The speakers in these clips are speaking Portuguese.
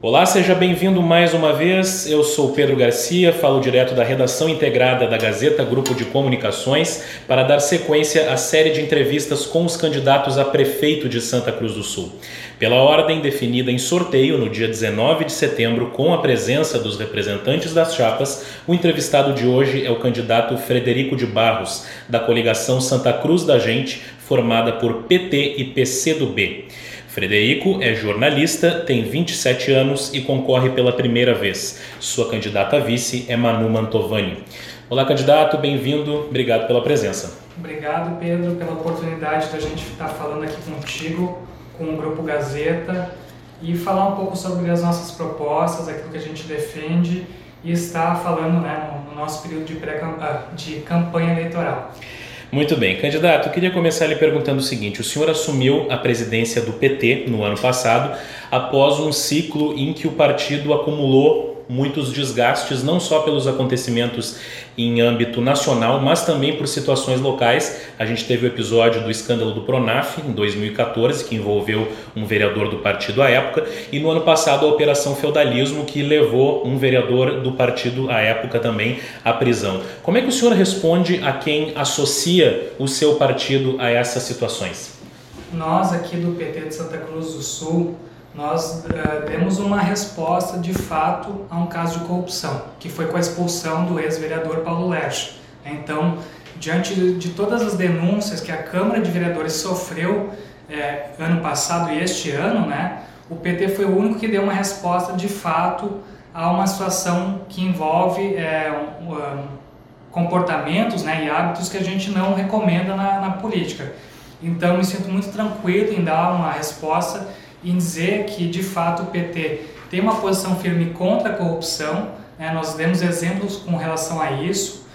Olá, seja bem-vindo mais uma vez. Eu sou Pedro Garcia, falo direto da redação integrada da Gazeta Grupo de Comunicações para dar sequência à série de entrevistas com os candidatos a prefeito de Santa Cruz do Sul. Pela ordem definida em sorteio no dia 19 de setembro, com a presença dos representantes das chapas, o entrevistado de hoje é o candidato Frederico de Barros, da coligação Santa Cruz da Gente, formada por PT e PCdoB. Frederico é jornalista, tem 27 anos e concorre pela primeira vez. Sua candidata a vice é Manu Mantovani. Olá, candidato, bem-vindo. Obrigado pela presença. Obrigado, Pedro, pela oportunidade da gente estar falando aqui contigo, com o Grupo Gazeta, e falar um pouco sobre as nossas propostas, aquilo que a gente defende e estar falando né, no nosso período de, pré ah, de campanha eleitoral. Muito bem, candidato, queria começar lhe perguntando o seguinte: o senhor assumiu a presidência do PT no ano passado, após um ciclo em que o partido acumulou muitos desgastes, não só pelos acontecimentos em âmbito nacional, mas também por situações locais. A gente teve o episódio do escândalo do Pronaf, em 2014, que envolveu um vereador do partido à época, e no ano passado a Operação Feudalismo, que levou um vereador do partido à época também à prisão. Como é que o senhor responde a quem associa o seu partido a essas situações? Nós aqui do PT de Santa Cruz do Sul nós uh, demos uma resposta de fato a um caso de corrupção, que foi com a expulsão do ex-vereador Paulo Lerche. Então, diante de todas as denúncias que a Câmara de Vereadores sofreu é, ano passado e este ano, né, o PT foi o único que deu uma resposta de fato a uma situação que envolve é, um, um, comportamentos né, e hábitos que a gente não recomenda na, na política. Então, me sinto muito tranquilo em dar uma resposta em dizer que, de fato, o PT tem uma posição firme contra a corrupção, né? nós demos exemplos com relação a isso,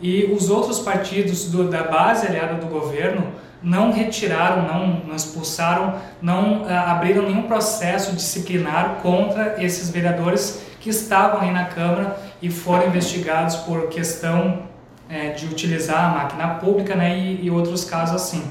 e os outros partidos do, da base aliada do governo não retiraram, não, não expulsaram, não uh, abriram nenhum processo disciplinar contra esses vereadores que estavam aí na Câmara e foram investigados por questão é, de utilizar a máquina pública né, e, e outros casos assim.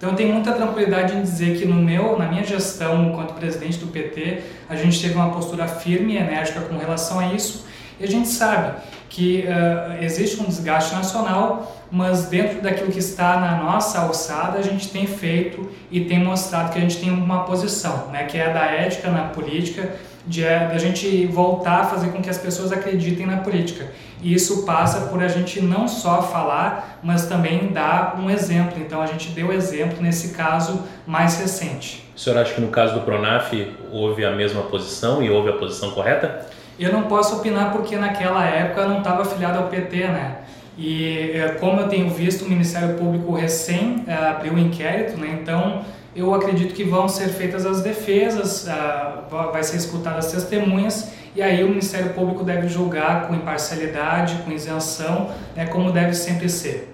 Então eu tenho muita tranquilidade em dizer que no meu, na minha gestão enquanto presidente do PT, a gente teve uma postura firme e enérgica com relação a isso. E a gente sabe que uh, existe um desgaste nacional, mas dentro daquilo que está na nossa alçada, a gente tem feito e tem mostrado que a gente tem uma posição, né, que é a da ética na política, de, é, de a gente voltar a fazer com que as pessoas acreditem na política. E isso passa por a gente não só falar, mas também dar um exemplo. Então a gente deu exemplo nesse caso mais recente. O senhor acha que no caso do Pronaf houve a mesma posição e houve a posição correta? Eu não posso opinar porque naquela época eu não estava afiliado ao PT, né? E eh, como eu tenho visto, o Ministério Público recém uh, abriu um inquérito, né? Então eu acredito que vão ser feitas as defesas, uh, vai ser escutadas as testemunhas e aí o Ministério Público deve julgar com imparcialidade, com isenção, né, como deve sempre ser.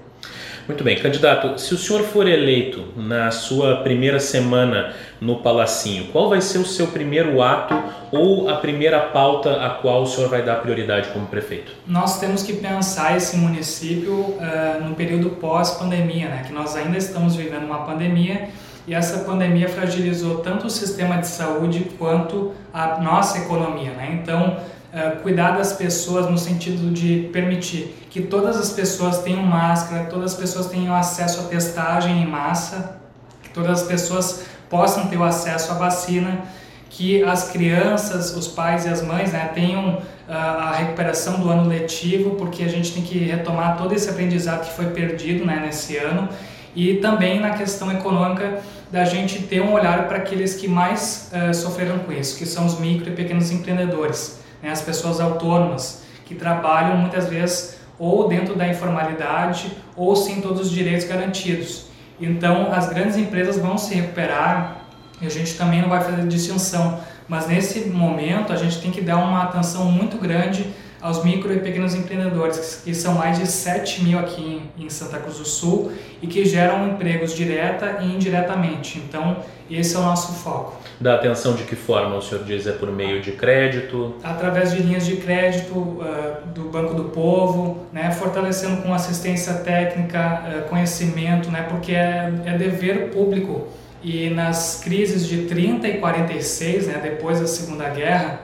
Muito bem, candidato, se o senhor for eleito na sua primeira semana no Palacinho, qual vai ser o seu primeiro ato ou a primeira pauta a qual o senhor vai dar prioridade como prefeito? Nós temos que pensar esse município uh, no período pós-pandemia, né? que nós ainda estamos vivendo uma pandemia e essa pandemia fragilizou tanto o sistema de saúde quanto a nossa economia. Né? Então, uh, cuidar das pessoas no sentido de permitir que todas as pessoas tenham máscara, todas as pessoas tenham acesso à testagem em massa, que todas as pessoas possam ter o acesso à vacina, que as crianças, os pais e as mães né, tenham uh, a recuperação do ano letivo, porque a gente tem que retomar todo esse aprendizado que foi perdido né, nesse ano e também na questão econômica da gente ter um olhar para aqueles que mais uh, sofreram com isso, que são os micro e pequenos empreendedores, né? as pessoas autônomas que trabalham muitas vezes ou dentro da informalidade ou sem todos os direitos garantidos. Então as grandes empresas vão se recuperar e a gente também não vai fazer distinção, mas nesse momento a gente tem que dar uma atenção muito grande aos micro e pequenos empreendedores, que são mais de 7 mil aqui em Santa Cruz do Sul e que geram empregos direta e indiretamente. Então, esse é o nosso foco. Da atenção de que forma o senhor diz? É por meio de crédito? Através de linhas de crédito uh, do Banco do Povo, né, fortalecendo com assistência técnica, uh, conhecimento, né, porque é, é dever público. E nas crises de 30 e 46, né, depois da Segunda Guerra,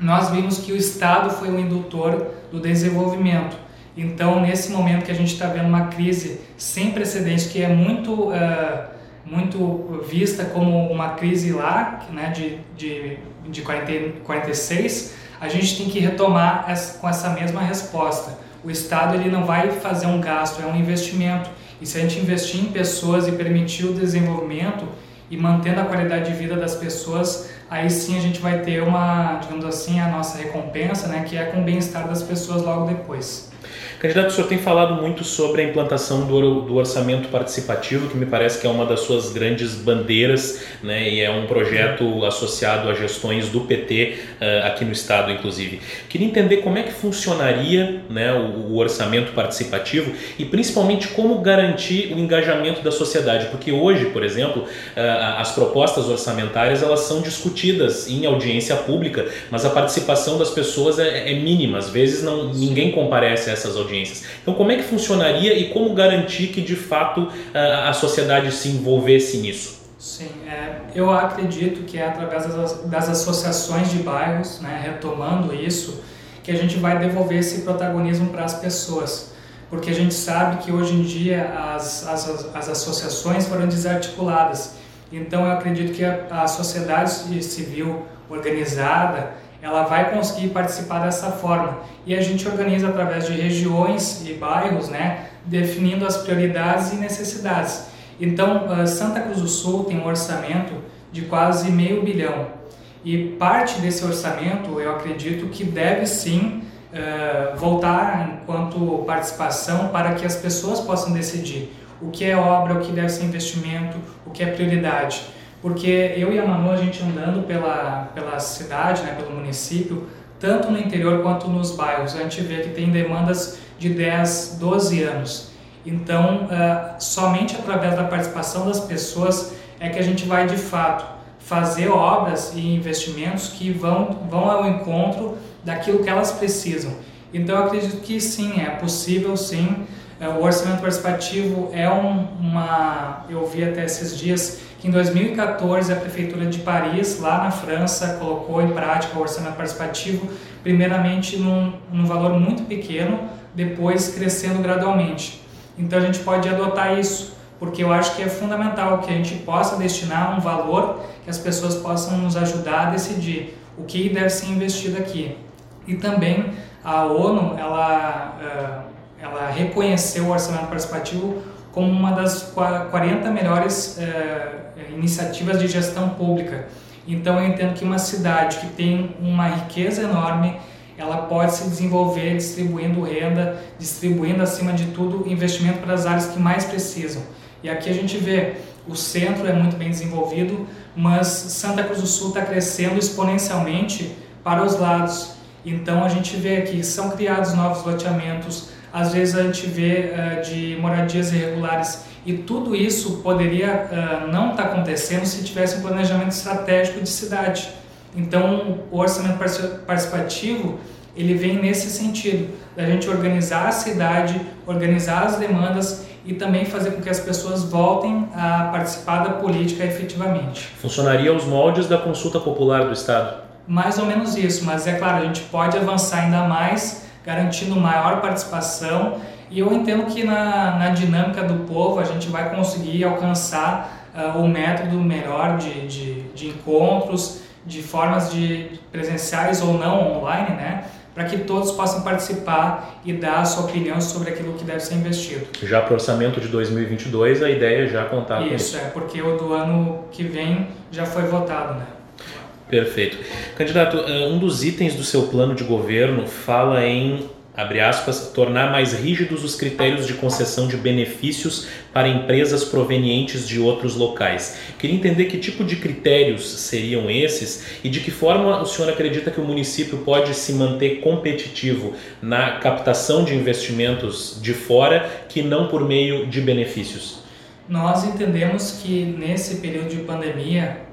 nós vimos que o Estado foi o indutor do desenvolvimento. Então, nesse momento que a gente está vendo uma crise sem precedentes, que é muito, uh, muito vista como uma crise lá, né, de, de, de 40, 46, a gente tem que retomar essa, com essa mesma resposta. O Estado ele não vai fazer um gasto, é um investimento. E se a gente investir em pessoas e permitir o desenvolvimento e mantendo a qualidade de vida das pessoas, aí sim a gente vai ter uma, digamos assim, a nossa recompensa, né, que é com o bem-estar das pessoas logo depois. Candidato, o senhor tem falado muito sobre a implantação do, do, orçamento participativo, que me parece que é uma das suas grandes bandeiras, né, e é um projeto associado a gestões do PT uh, eh, aqui no estado, inclusive. Queria entender como é que funcionaria né, o, o, orçamento participativo e principalmente como garantir o engajamento da sociedade, porque hoje, por exemplo, uh, as propostas orçamentárias elas são discutidas em audiência pública, mas a participação das pessoas é, é mínima, às vezes não, ninguém comparece a essas audiências audiências. Então, como é que funcionaria e como garantir que de fato a sociedade se envolvesse nisso? Sim, é, eu acredito que é através das, das associações de bairros, né, retomando isso, que a gente vai devolver esse protagonismo para as pessoas. Porque a gente sabe que hoje em dia as, as, as associações foram desarticuladas. Então eu acredito que a, a sociedade civil organizada ela vai conseguir participar dessa forma. E a gente organiza através de regiões e bairros, né, definindo as prioridades e necessidades. Então, ah, Santa Cruz do Sul tem um orçamento de quase meio bilhão. E parte desse orçamento, eu acredito que deve sim uh, voltar enquanto participação para que as pessoas possam decidir o que é obra, o que deve ser investimento, o que é prioridade porque eu e a Manu, a gente andando pela, pela cidade, né, pelo município, tanto no interior quanto nos bairros, a gente vê que tem demandas de 10, 12 anos. Então, uh, somente através da participação das pessoas é que a gente vai de fato fazer obras e investimentos que vão, vão ao encontro daquilo que elas precisam. Então, eu acredito que sim, é possível sim. Uh, o orçamento participativo é um, uma. Eu vi até esses dias que em 2014 a Prefeitura de Paris, lá na França, colocou em prática o orçamento participativo, primeiramente num, num valor muito pequeno, depois crescendo gradualmente. Então a gente pode adotar isso, porque eu acho que é fundamental que a gente possa destinar um valor que as pessoas possam nos ajudar a decidir o que deve ser investido aqui. E também a ONU, ela, eh, ela reconheceu o orçamento participativo como uma das 40 melhores eh, iniciativas de gestão pública. Então eu entendo que uma cidade que tem uma riqueza enorme, ela pode se desenvolver distribuindo renda, distribuindo acima de tudo investimento para as áreas que mais precisam. E aqui a gente vê o centro é muito bem desenvolvido, mas Santa Cruz do Sul está crescendo exponencialmente para os lados. Então a gente vê que são criados novos loteamentos, às vezes a gente vê uh, de moradias irregulares e tudo isso poderia uh, não estar tá acontecendo se tivesse um planejamento estratégico de cidade. Então, o orçamento participativo ele vem nesse sentido, da gente organizar a cidade, organizar as demandas e também fazer com que as pessoas voltem a participar da política efetivamente. Funcionaria aos moldes da consulta popular do Estado? Mais ou menos isso, mas é claro, a gente pode avançar ainda mais, garantindo maior participação e eu entendo que na, na dinâmica do povo a gente vai conseguir alcançar uh, o método melhor de, de, de, encontros, de formas de presenciais ou não online, né? Para que todos possam participar e dar a sua opinião sobre aquilo que deve ser investido. Já para o orçamento de 2022, a ideia é já contar isso, com isso. Isso, é, porque o do ano que vem já foi votado, né? Perfeito. Candidato, um dos itens do seu plano de governo fala em abre aspas, tornar mais rígidos os critérios de concessão de benefícios para empresas provenientes de outros locais. Queria entender que tipo de critérios seriam esses e de que forma o senhor acredita que o município pode se manter competitivo na captação de investimentos de fora que não por meio de benefícios. Nós entendemos que nesse período de pandemia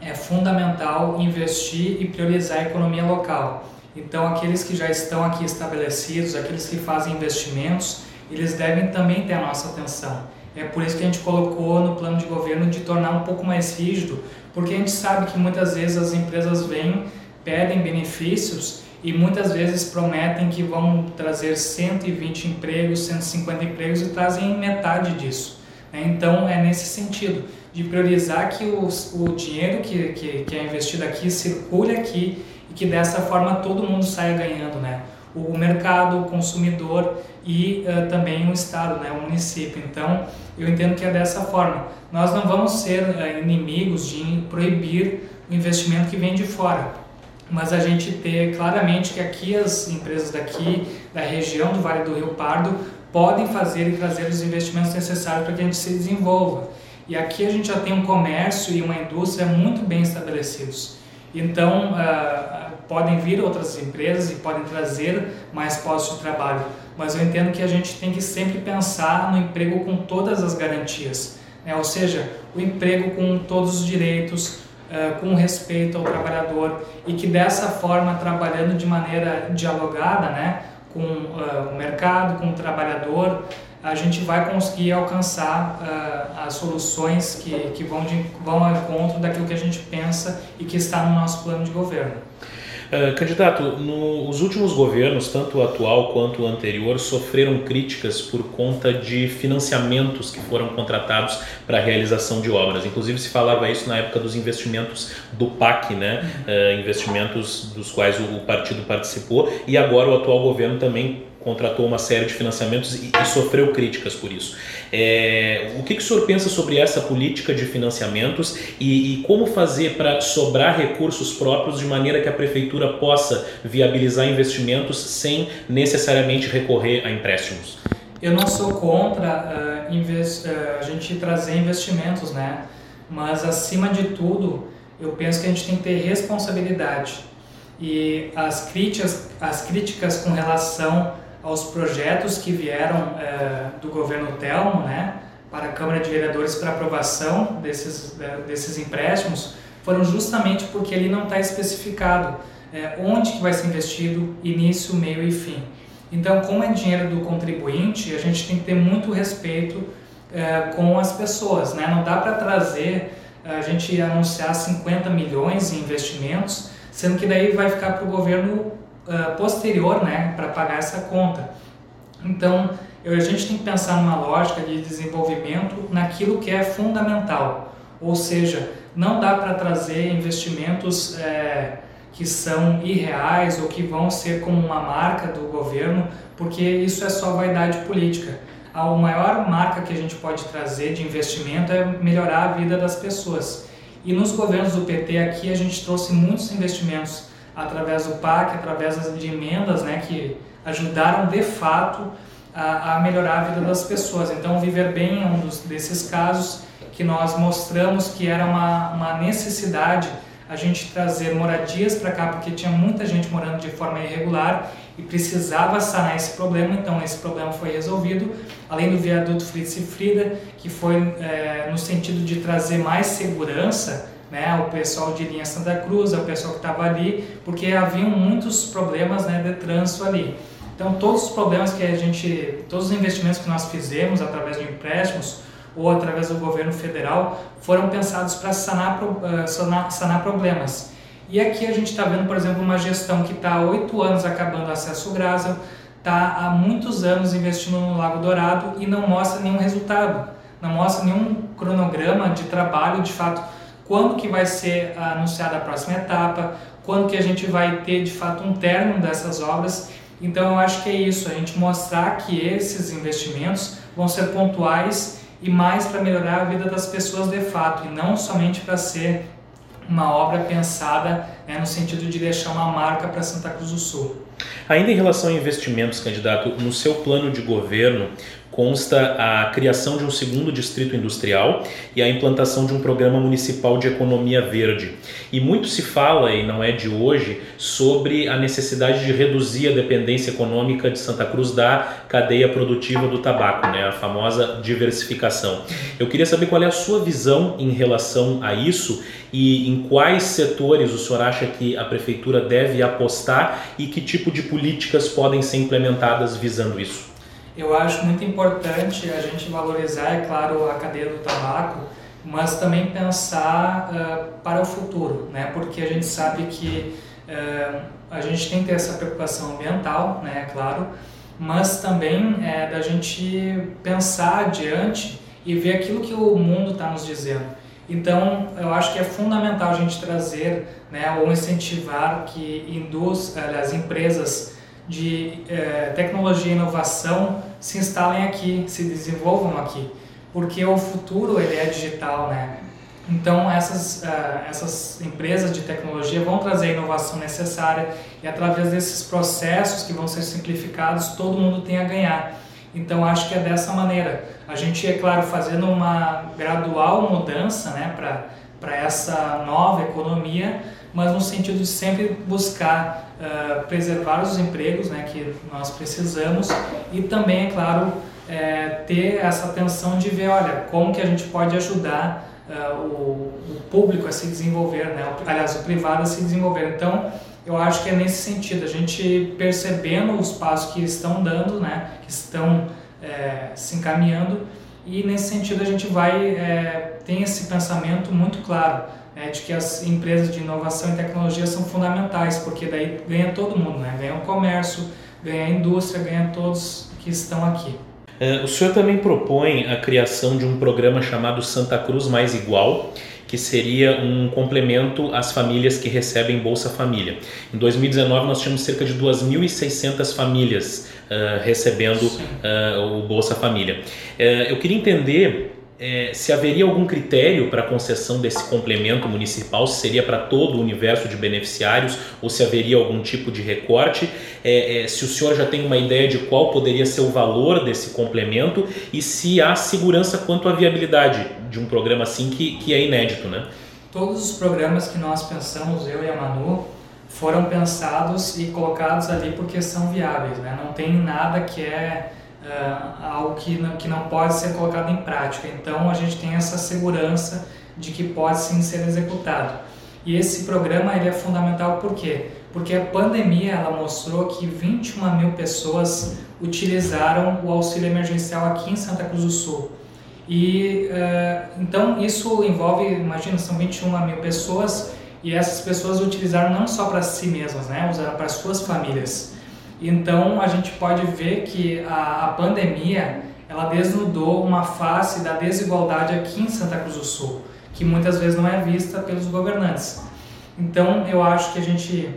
é fundamental investir e priorizar a economia local então, aqueles que já estão aqui estabelecidos, aqueles que fazem investimentos, eles devem também ter a nossa atenção. É por isso que a gente colocou no plano de governo de tornar um pouco mais rígido, porque a gente sabe que muitas vezes as empresas vêm, pedem benefícios e muitas vezes prometem que vão trazer 120 empregos, 150 empregos e trazem metade disso. Né? Então é nesse sentido de priorizar que os, o dinheiro que, que, que, é investido aqui circule aqui e que dessa forma todo mundo saia ganhando, né? O mercado, o consumidor e uh, também o Estado, né? o município. Então eu entendo que é dessa forma. Nós não vamos ser uh, inimigos de proibir o investimento que vem de fora mas a gente ter claramente que aqui as empresas daqui, da região do Vale do Rio Pardo, podem fazer e trazer os investimentos necessários para que a gente se desenvolva. E aqui a gente já tem um comércio e uma indústria muito bem estabelecidos. Então, uh, podem vir outras empresas e podem trazer mais postos de trabalho, mas eu entendo que a gente tem que sempre pensar no emprego com todas as garantias, né? ou seja, o emprego com todos os direitos, uh, com respeito ao trabalhador e que dessa forma, trabalhando de maneira dialogada né, com uh, o mercado, com o trabalhador, a gente vai conseguir alcançar uh, as soluções que, que vão, de, vão ao encontro daquilo que a gente pensa e que está no nosso plano de governo. Uh, candidato, nos últimos governos, tanto o atual quanto o anterior, sofreram críticas por conta de financiamentos que foram contratados para a realização de obras. Inclusive se falava isso na época dos investimentos do PAC, né? Uh, investimentos dos quais o partido participou, e agora o atual governo também contratou uma série de financiamentos e, e sofreu críticas por isso. É, o que, que o senhor pensa sobre essa política de financiamentos e, e como fazer para sobrar recursos próprios de maneira que a prefeitura possa viabilizar investimentos sem necessariamente recorrer a empréstimos? Eu não sou contra uh, uh, a gente trazer investimentos, né? Mas acima de tudo, eu penso que a gente tem que ter responsabilidade e as críticas, as críticas com relação aos projetos que vieram é, do governo Telmo, né, para a Câmara de Vereadores para aprovação desses, é, desses empréstimos, foram justamente porque ele não está especificado é, onde que vai ser investido, início, meio e fim. Então, como é dinheiro do contribuinte, a gente tem que ter muito respeito com as pessoas, né? Não dá para trazer, a gente anunciar 50 milhões em investimentos, sendo que daí vai ficar para o governo uh, posterior né, para pagar essa conta. Então, eu, a gente tem que pensar numa lógica de desenvolvimento naquilo que é fundamental, ou seja, não dá para trazer investimentos é, que são irreais ou que vão ser como uma marca do governo, porque isso é só vaidade política. A maior marca que a gente pode trazer de investimento é melhorar a vida das pessoas. E nos governos do PT aqui a gente trouxe muitos investimentos através do PAC, através de emendas né, que ajudaram de fato a, a, melhorar a vida das pessoas. Então, Viver Bem é um dos, desses casos que nós mostramos que era uma, uma necessidade a gente trazer moradias para cá, porque tinha muita gente morando de forma irregular e precisava sanar esse problema, então esse problema foi resolvido. Além do viaduto Fritz e Frida, que foi é, no sentido de trazer mais segurança né, o pessoal de linha Santa Cruz, o pessoal que estava ali, porque haviam muitos problemas né, de trânsito ali. Então, todos os problemas que a gente, todos os investimentos que nós fizemos através de empréstimos ou através do governo federal foram pensados para sanar, uh, sanar, sanar problemas. E aqui a gente está vendo, por exemplo, uma gestão que está há oito anos acabando o acesso Grasa, está há muitos anos investindo no Lago Dourado e não mostra nenhum resultado, não mostra nenhum cronograma de trabalho de fato quando que vai ser anunciada a próxima etapa, quando que a gente vai ter de fato um término dessas obras. Então eu acho que é isso, a gente mostrar que esses investimentos vão ser pontuais e mais para melhorar a vida das pessoas de fato e não somente para ser uma obra pensada né, no sentido de deixar uma marca para Santa Cruz do Sul. Ainda em relação a investimentos, candidato, no seu plano de governo, consta a criação de um segundo distrito industrial e a implantação de um programa municipal de economia verde. E muito se fala, e não é de hoje, sobre a necessidade de reduzir a dependência econômica de Santa Cruz da cadeia produtiva do tabaco, né? a famosa diversificação. Eu queria saber qual é a sua visão em relação a isso e em quais setores o senhor acha que a prefeitura deve apostar e que tipo de políticas podem ser implementadas visando isso. Eu acho muito importante a gente valorizar, é claro, a cadeia do tabaco, mas também pensar uh, para o futuro, né? Porque a gente sabe que é, a gente tem que ter essa preocupação ambiental, né, é claro, mas também é, da gente pensar adiante e ver aquilo que o mundo está nos dizendo. Então, eu acho que é fundamental a gente trazer né, ou incentivar que induz, as empresas de eh, tecnologia e inovação se instalem aqui, se desenvolvam aqui, porque o futuro ele é digital, né? Então essas uh, essas empresas de tecnologia vão trazer a inovação necessária e através desses processos que vão ser simplificados todo mundo tem a ganhar. Então acho que é dessa maneira. A gente é claro fazendo uma gradual mudança, né, para para essa nova economia, mas no sentido de sempre buscar uh, preservar os empregos né, que nós precisamos e também, é claro, é, ter essa atenção de ver, olha, como que a gente pode ajudar uh, o, o, público a se desenvolver, né, aliás, o privado a se desenvolver. Então, eu acho que é nesse sentido, a gente percebendo os passos que estão dando, né, que estão é, se encaminhando, e nesse sentido a gente vai é, tem esse pensamento muito claro é, de que as empresas de inovação e tecnologia são fundamentais, porque daí ganha todo mundo, né? ganha o comércio, ganha a indústria, ganha todos que estão aqui. É, o senhor também propõe a criação de um programa chamado Santa Cruz Mais Igual, que seria um complemento às famílias que recebem Bolsa Família. Em 2019, nós tínhamos cerca de 2.600 famílias uh, recebendo uh, o Bolsa Família. Uh, eu queria entender é, se haveria algum critério para a concessão desse complemento municipal, se seria para todo o universo de beneficiários ou se haveria algum tipo de recorte, é, é, se o senhor já tem uma ideia de qual poderia ser o valor desse complemento e se há segurança quanto à viabilidade de um programa assim que, que é inédito, né? Todos os programas que nós pensamos, eu e a Manu, foram pensados e colocados ali porque são viáveis, né? Não tem nada que é uh, algo que não, que não pode ser colocado em prática. Então a gente tem essa segurança de que pode sim ser executado. E esse programa ele é fundamental por quê? Porque a pandemia ela mostrou que 21 mil pessoas utilizaram o auxílio emergencial aqui em Santa Cruz do Sul. E uh, então isso envolve, imagina, são 21 mil pessoas e essas pessoas utilizaram não só para si mesmas, né? Usaram para suas famílias. Então a gente pode ver que a, a pandemia ela desnudou uma face da desigualdade aqui em Santa Cruz do Sul, que muitas vezes não é vista pelos governantes. Então eu acho que a gente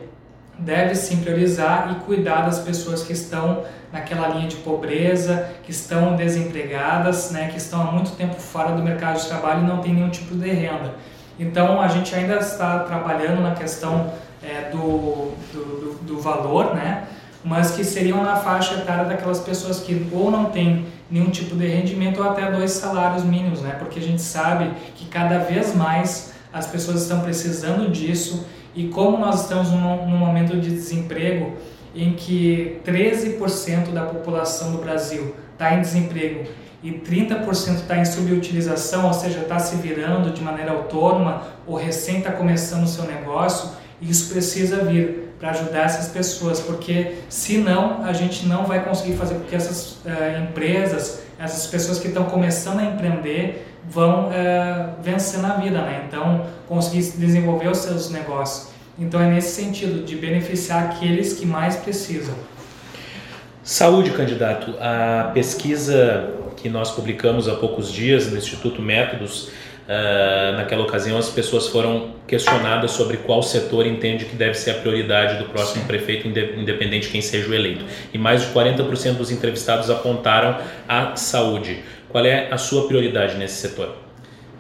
deve sim priorizar e cuidar das pessoas que estão naquela linha de pobreza, que estão desempregadas, né, que estão há muito tempo fora do mercado de trabalho e não têm nenhum tipo de renda. Então a gente ainda está trabalhando na questão é, do, do, do, do valor, né? Mas que seriam na faixa etária daquelas pessoas que ou não têm nenhum tipo de rendimento ou até dois salários mínimos, né? Porque a gente sabe que cada vez mais as pessoas estão precisando disso e como nós estamos num, num momento de desemprego em que 13% da população do Brasil está em desemprego e 30% está em subutilização, ou seja, está se virando de maneira autônoma ou recém está começando o seu negócio, isso precisa vir para ajudar essas pessoas, porque senão a gente não vai conseguir fazer com que essas uh, empresas, essas pessoas que estão começando a empreender, vão uh, vencer na vida, né? Então, conseguir desenvolver os seus negócios. Então, é nesse sentido, de beneficiar aqueles que mais precisam. Saúde, candidato. A pesquisa que nós publicamos há poucos dias no Instituto Métodos Uh, naquela ocasião, as pessoas foram questionadas sobre qual setor entende que deve ser a prioridade do próximo prefeito, independente de quem seja o eleito. E mais de 40% dos entrevistados apontaram a saúde. Qual é a sua prioridade nesse setor?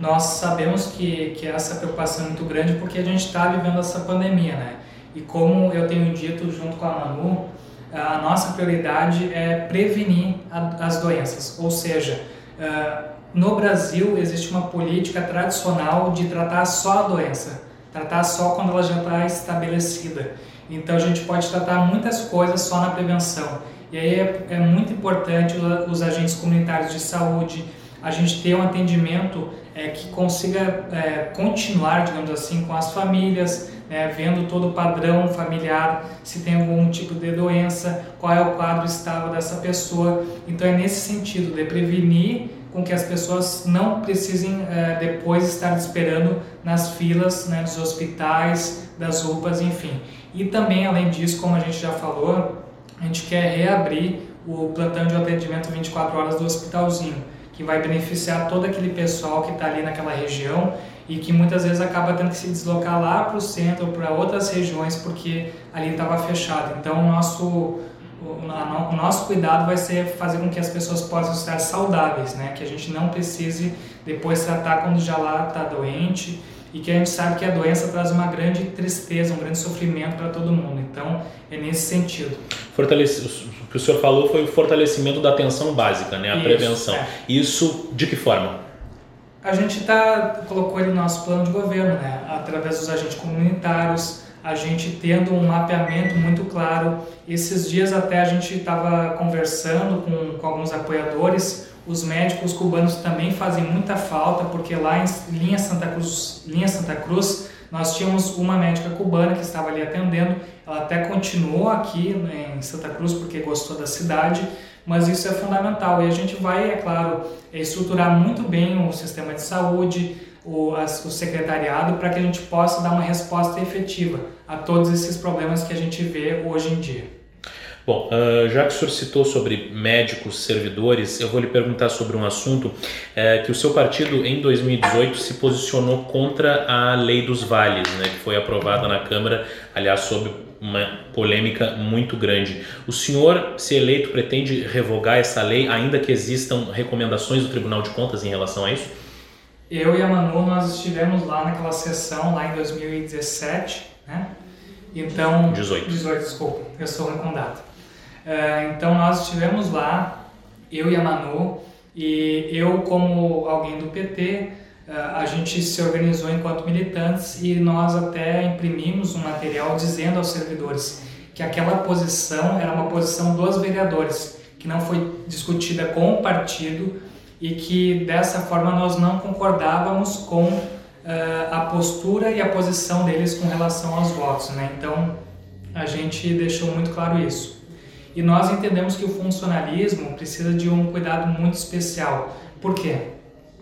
Nós sabemos que, que essa preocupação é muito grande porque a gente está vivendo essa pandemia, né? E como eu tenho dito junto com a Manu, a nossa prioridade é prevenir a, as doenças, ou seja, uh, no Brasil existe uma política tradicional de tratar só a doença, tratar só quando ela já está estabelecida. Então a gente pode tratar muitas coisas só na prevenção. E aí é, é muito importante os agentes comunitários de saúde, a gente ter um atendimento é, que consiga é, continuar, digamos assim, com as famílias, né, vendo todo o padrão familiar, se tem algum tipo de doença, qual é o quadro estável dessa pessoa. Então é nesse sentido de prevenir com que as pessoas não precisem é, depois estar esperando nas filas né, dos hospitais, das UPAs, enfim. E também, além disso, como a gente já falou, a gente quer reabrir o plantão de atendimento 24 horas do hospitalzinho, que vai beneficiar todo aquele pessoal que está ali naquela região e que muitas vezes acaba tendo que se deslocar lá para o centro ou para outras regiões porque ali estava fechado. Então, nosso, o, nosso cuidado vai ser fazer com que as pessoas possam estar saudáveis, né? que a gente não precise depois tratar quando já lá está doente e que a gente sabe que a doença traz uma grande tristeza, um grande sofrimento para todo mundo. Então, é nesse sentido. Fortalece, o que o senhor falou foi o fortalecimento da atenção básica, né? a Isso, prevenção. É. Isso de que forma? A gente tá, colocou ele no nosso plano de governo, né? através dos agentes comunitários, a gente tendo um mapeamento muito claro. Esses dias até a gente estava conversando com, com alguns apoiadores os médicos cubanos também fazem muita falta, porque lá em Linha Santa Cruz, Linha Santa Cruz nós tínhamos uma médica cubana que estava ali atendendo. Ela até continuou aqui né, em Santa Cruz porque gostou da cidade, mas isso é fundamental. E a gente vai, é claro, estruturar muito bem o sistema de saúde, o, o secretariado, para que a gente possa dar uma resposta efetiva a todos esses problemas que a gente vê hoje em dia. Bom, uh, já que o senhor citou sobre médicos, servidores, eu vou lhe perguntar sobre um assunto é, que o seu partido em 2018 se posicionou contra a lei dos vales, né, que foi aprovada na Câmara, aliás, sob uma polêmica muito grande. O senhor, se eleito, pretende revogar essa lei, ainda que existam recomendações do Tribunal de Contas em relação a isso? Eu e a Manu, nós estivemos lá naquela sessão, lá em 2017, né? Então... 18. 18, desculpa, eu sou ruim com data. É, então nós estivemos lá, eu e a Manu, e eu como alguém do PT, é, a gente se organizou enquanto militantes e nós até imprimimos um material dizendo aos servidores que aquela posição era uma posição dos vereadores, que não foi discutida com o partido e que dessa forma nós não concordávamos com uh, a postura e a posição deles com relação aos votos. Né? Então a gente deixou muito claro isso. E nós entendemos que o funcionalismo precisa de um cuidado muito especial. Por quê?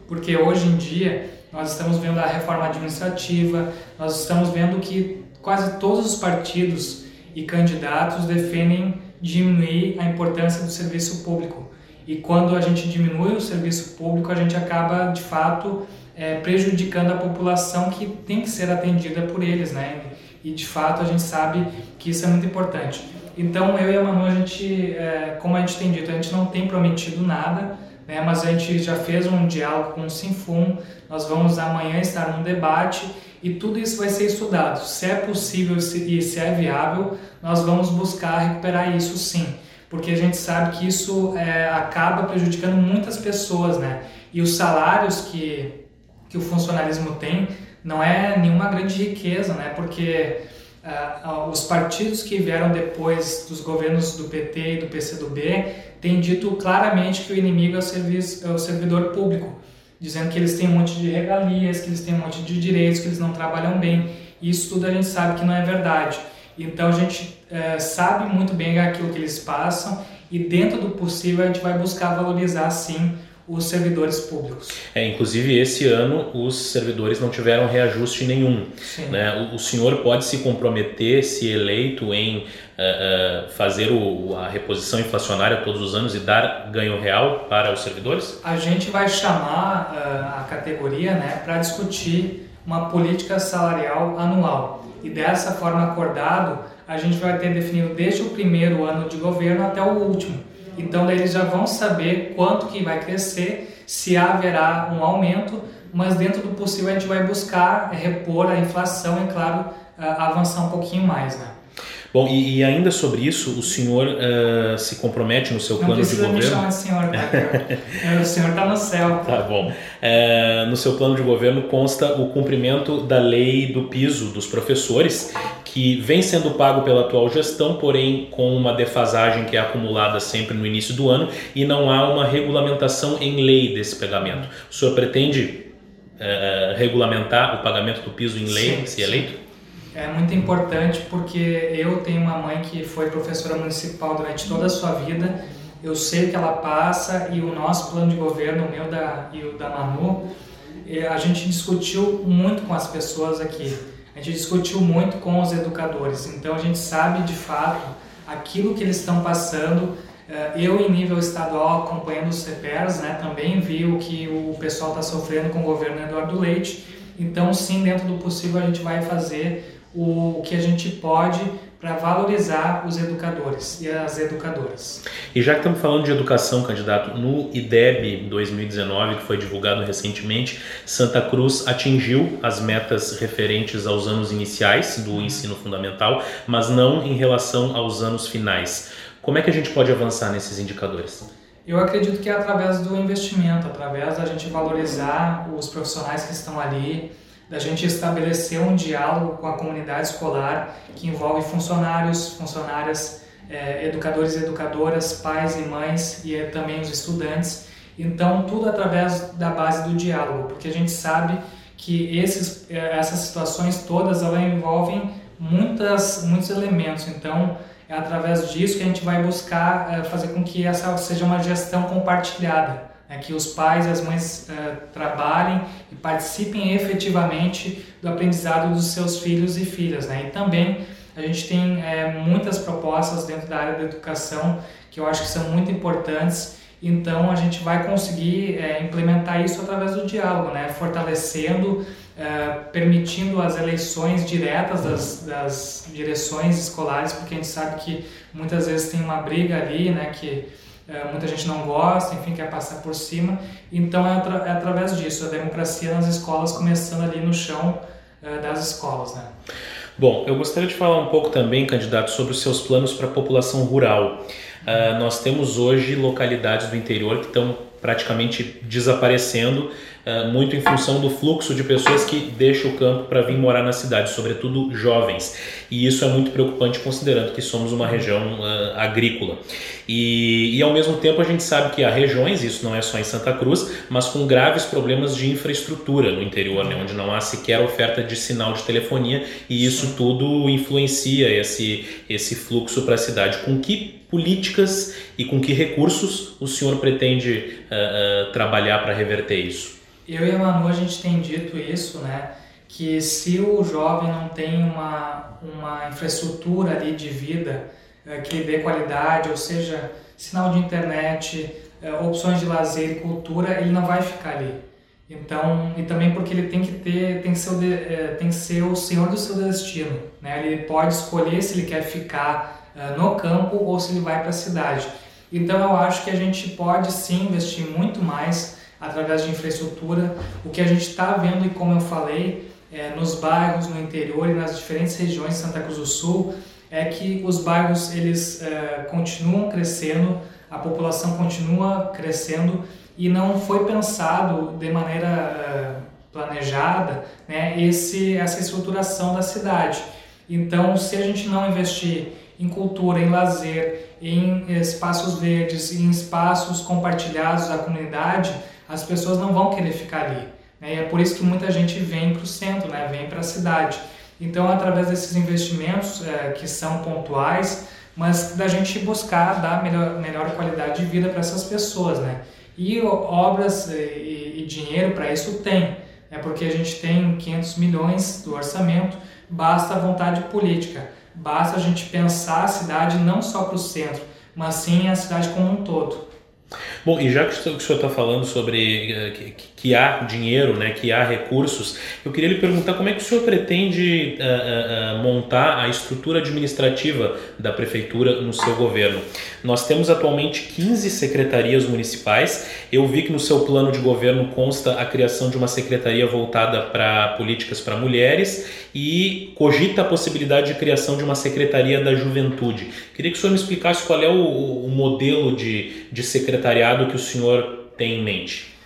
Porque hoje em dia nós estamos vendo a reforma administrativa, nós estamos vendo que quase todos os partidos e candidatos defendem diminuir a importância do serviço público. E quando a gente diminui o serviço público, a gente acaba de fato é, prejudicando a população que tem que ser atendida por eles, né? E de fato a gente sabe que isso é muito importante. Então eu e a Manu, a gente, é, como a gente tem dito, a gente não tem prometido nada, né, mas a gente já fez um diálogo com o Sinfum, nós vamos amanhã estar num debate e tudo isso vai ser estudado. Se é possível e se é viável, nós vamos buscar recuperar isso sim, porque a gente sabe que isso é, acaba prejudicando muitas pessoas, né? E os salários que, que o funcionalismo tem não é nenhuma grande riqueza, né? Porque Uh, os partidos que vieram depois dos governos do PT e do PCdoB têm dito claramente que o inimigo é o, serviço, é o servidor público, dizendo que eles têm um monte de regalias, que eles têm um monte de direitos, que eles não trabalham bem. Isso tudo a gente sabe que não é verdade. Então a gente uh, sabe muito bem aquilo que eles passam e dentro do possível a gente vai buscar valorizar sim os servidores públicos. É, inclusive esse ano os servidores não tiveram reajuste nenhum. Né? O, o, senhor pode se comprometer, se eleito, em uh, uh, fazer o, a reposição inflacionária todos os anos e dar ganho real para os servidores? A gente vai chamar uh, a categoria né, para discutir uma política salarial anual. E dessa forma acordado, a gente vai ter definido desde o primeiro ano de governo até o último então eles já vão saber quanto que vai crescer, se haverá um aumento, mas dentro do possível a gente vai buscar repor a inflação e claro avançar um pouquinho mais, né? Bom, e, e, ainda sobre isso, o senhor uh, se compromete no seu Não plano de governo? Não precisa me chamar de senhor, tá? o senhor está no céu. Tá bom. Uh, no seu plano de governo consta o cumprimento da lei do piso dos professores, que vem sendo pago pela atual gestão, porém com uma defasagem que é acumulada sempre no início do ano e não há uma regulamentação em lei desse pagamento. O senhor pretende uh, regulamentar o pagamento do piso em lei, sim, se eleito? Sim é muito importante porque eu tenho uma mãe que foi professora municipal durante toda a sua vida. Eu sei o que ela passa e o nosso plano de governo, o meu da, e o da Manu, a gente discutiu muito com as pessoas aqui. A gente discutiu muito com os educadores, então a gente sabe de fato aquilo que eles estão passando. Eh, eu, em nível estadual, acompanhando os CEPERS, né, também vi o que o pessoal está sofrendo com o governo Eduardo Leite. Então, sim, dentro do possível, a gente vai fazer o que a gente pode para valorizar os educadores e as educadoras. E já que estamos falando de educação, candidato, no IDEB 2019, que foi divulgado recentemente, Santa Cruz atingiu as metas referentes aos anos iniciais do ensino fundamental, mas não em relação aos anos finais. Como é que a gente pode avançar nesses indicadores? Eu acredito que é através do investimento, através da gente valorizar os profissionais que estão ali, da gente estabelecer um diálogo com a comunidade escolar que envolve funcionários, funcionárias, eh, educadores e educadoras, pais e mães e também os estudantes. Então, tudo através da base do diálogo, porque a gente sabe que esses, eh, essas situações todas elas envolvem muitas, muitos elementos. Então, é através disso que a gente vai buscar eh, fazer com que essa seja uma gestão compartilhada é que os pais e as mães uh, trabalhem e participem efetivamente do aprendizado dos seus filhos e filhas. Né? E também a gente tem é, muitas propostas dentro da área da educação que eu acho que são muito importantes. Então a gente vai conseguir é, implementar isso através do diálogo, né? fortalecendo, é, permitindo as eleições diretas das, das direções escolares, porque a gente sabe que muitas vezes tem uma briga ali, né? que é, muita gente não gosta, enfim, quer passar por cima. Então é, atra é através disso, a democracia nas escolas, começando ali no chão é, das escolas. Né? Bom, eu gostaria de falar um pouco também, candidato, sobre os seus planos para a população rural. Uh, nós temos hoje localidades do interior que estão praticamente desaparecendo muito em função do fluxo de pessoas que deixam o campo para vir morar na cidade, sobretudo jovens. E isso é muito preocupante considerando que somos uma região uh, agrícola. E, e ao mesmo tempo a gente sabe que há regiões, isso não é só em Santa Cruz, mas com graves problemas de infraestrutura no interior, né, onde não há sequer oferta de sinal de telefonia e isso tudo influencia esse, esse fluxo para a cidade. Com que políticas e com que recursos o senhor pretende uh, uh, trabalhar para reverter isso? Eu e a Manu, a gente tem dito isso, né? Que se o jovem não tem uma, uma infraestrutura ali de vida é, que dê qualidade, ou seja, sinal de internet, é, opções de lazer cultura, ele não vai ficar ali. Então, e também porque ele tem que ter, tem que ser o, de, é, tem que ser o senhor do seu destino, né? Ele pode escolher se ele quer ficar no campo ou se ele vai para a cidade. Então, eu acho que a gente pode sim investir muito mais através de infraestrutura. O que a gente está vendo, e como eu falei, é, nos bairros, no interior e nas diferentes regiões de Santa Cruz do Sul, é que os bairros eles é, continuam crescendo, a população continua crescendo e não foi pensado de maneira é, planejada né, esse, essa estruturação da cidade. Então, se a gente não investir em cultura, em lazer, em espaços verdes, em espaços compartilhados da comunidade, as pessoas não vão querer ficar ali. Né? E é por isso que muita gente vem para o centro, né? vem para a cidade. Então, através desses investimentos é, que são pontuais, mas da gente buscar dar melhor, melhor qualidade de vida para essas pessoas, né? E obras e, e dinheiro para isso tem, é porque a gente tem 500 milhões do orçamento, basta a vontade política, basta a gente pensar a cidade não só para o centro, mas sim a cidade como um todo. Bom, e já que o senhor está falando sobre uh, que, há dinheiro, né, que há recursos, eu queria lhe perguntar como é que o senhor pretende uh, uh, montar a estrutura administrativa da prefeitura no seu governo. Nós temos atualmente 15 secretarias municipais. Eu vi que no seu plano de governo consta a criação de uma secretaria voltada para políticas para mulheres e cogita a possibilidade de criação de uma secretaria da juventude. Queria que o senhor me explicasse qual é o, o modelo de, de secretariado que o senhor tem em mente.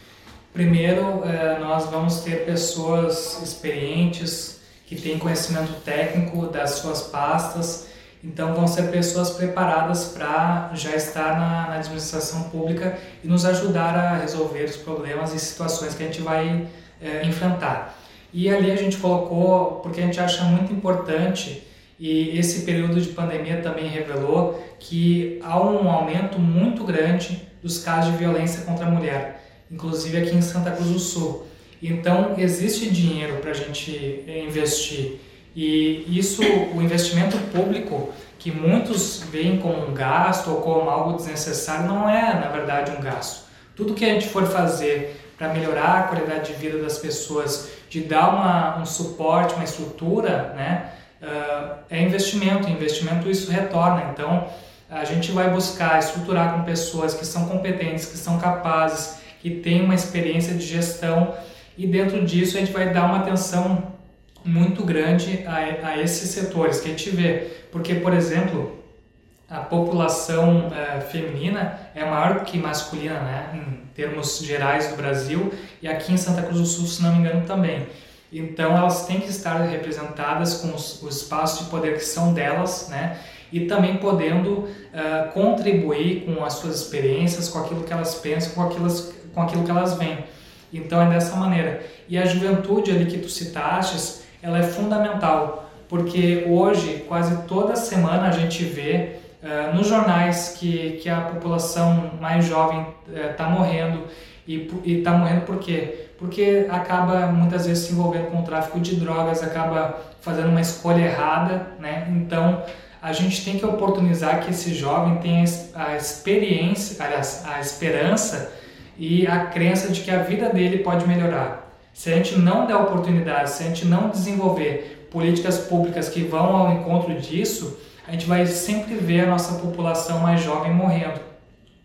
Primeiro, eh, nós vamos ter pessoas experientes que têm conhecimento técnico das suas pastas, então vão ser pessoas preparadas para já estar na, na, administração pública e nos ajudar a resolver os problemas e situações que a gente vai é, enfrentar. E ali a gente colocou, porque a gente acha muito importante, e esse período de pandemia também revelou que há um aumento muito grande dos casos de violência contra a mulher, inclusive aqui em Santa Cruz do Sul. Então, existe dinheiro para a gente investir. E isso, o investimento público, que muitos veem como um gasto ou como algo desnecessário, não é, na verdade, um gasto. Tudo que a gente for fazer para melhorar a qualidade de vida das pessoas, de dar uma, um suporte, uma estrutura, né, uh, é investimento. Investimento isso retorna. Então, a gente vai buscar estruturar com pessoas que são competentes, que são capazes, que têm uma experiência de gestão e dentro disso a gente vai dar uma atenção muito grande a, a esses setores que a gente vê. Porque, por exemplo, a população é, feminina é maior que masculina, né, em termos gerais do Brasil, e aqui em Santa Cruz do Sul, se não me engano, também. Então, elas têm que estar representadas com os, os espaços de poder que são delas, né, e também podendo uh, contribuir com as suas experiências, com aquilo que elas pensam, com aquilo, com aquilo que elas veem. Então, é dessa maneira. E a juventude ali que tu citaste, ela é fundamental, porque hoje, quase toda semana, a gente vê uh, nos jornais que, que a população mais jovem está uh, morrendo. E está morrendo por quê? Porque acaba muitas vezes se envolvendo com o tráfico de drogas, acaba fazendo uma escolha errada, né? Então, a gente tem que oportunizar que esse jovem tenha a experiência, aliás, a esperança e a crença de que a vida dele pode melhorar. Se a gente não der oportunidade, se a gente não desenvolver políticas públicas que vão ao encontro disso, a gente vai sempre ver a nossa população mais jovem morrendo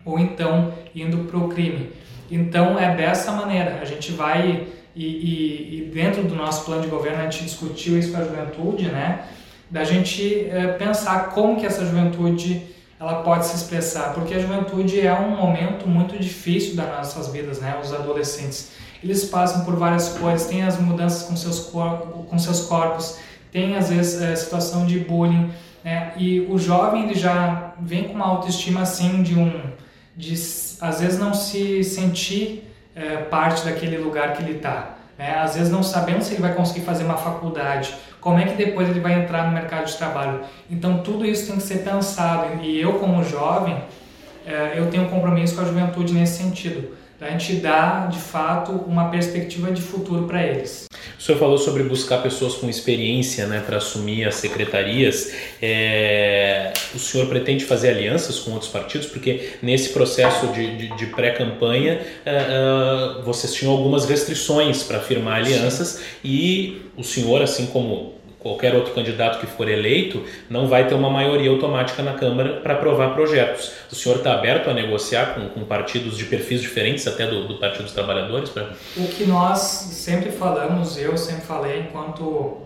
ou então indo para o crime. Então é dessa maneira, a gente vai e, e, e, dentro do nosso plano de governo a gente discutiu isso com a juventude, né? Da gente é, pensar como que essa juventude ela pode se expressar, porque a juventude é um momento muito difícil das nossas vidas, né? Os adolescentes eles passam por várias coisas, tem as mudanças com seus, cor com seus corpos, tem às vezes a situação de bullying, né? e o jovem ele já vem com uma autoestima assim de um, de às vezes não se sentir é, parte daquele lugar que ele está, né? às vezes não sabendo se ele vai conseguir fazer uma faculdade, como é que depois ele vai entrar no mercado de trabalho. Então tudo isso tem que ser pensado e eu como jovem é, eu tenho um compromisso com a juventude nesse sentido a gente dar de fato uma perspectiva de futuro para eles. O senhor falou sobre buscar pessoas com experiência né, para assumir as secretarias. É... O senhor pretende fazer alianças com outros partidos? Porque nesse processo de, de, de pré-campanha uh, uh, vocês tinham algumas restrições para firmar alianças Sim. e o senhor, assim como qualquer outro candidato que for eleito não vai ter uma maioria automática na Câmara para aprovar projetos. O senhor está aberto a negociar com, com, partidos de perfis diferentes, até do, do Partido dos Trabalhadores? Pra... O que nós sempre falamos, eu sempre falei, enquanto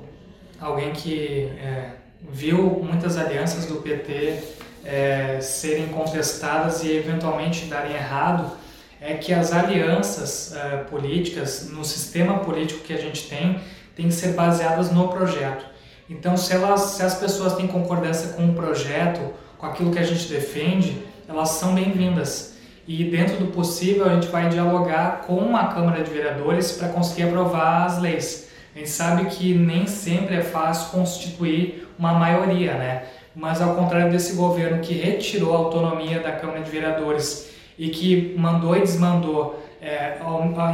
alguém que é, viu muitas alianças do PT é, serem contestadas e eventualmente darem errado, é que as alianças é, políticas, no sistema político que a gente tem, tem que ser baseadas no projeto. Então, se, elas, se as pessoas têm concordância com o projeto, com aquilo que a gente defende, elas são bem-vindas. E dentro do possível, a gente vai dialogar com a Câmara de Vereadores para conseguir aprovar as leis. A gente sabe que nem sempre é fácil constituir uma maioria, né? Mas ao contrário desse governo que retirou a autonomia da Câmara de Vereadores e que mandou e desmandou é,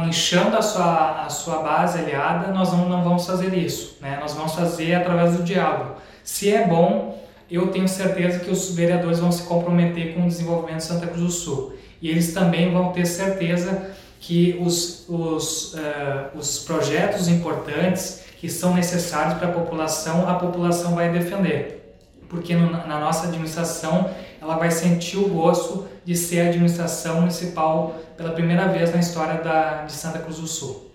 inchando a sua, a sua base aliada, nós não, não vamos fazer isso. Né? Nós vamos fazer através do diálogo. Se é bom, eu tenho certeza que os vereadores vão se comprometer com o desenvolvimento de Santa Cruz do Sul. E eles também vão ter certeza que os, os, uh, os projetos importantes que são necessários para a população, a população vai defender. Porque no, na nossa administração ela vai sentir o gosto de ser administração municipal pela primeira vez na história da, de Santa Cruz do Sul.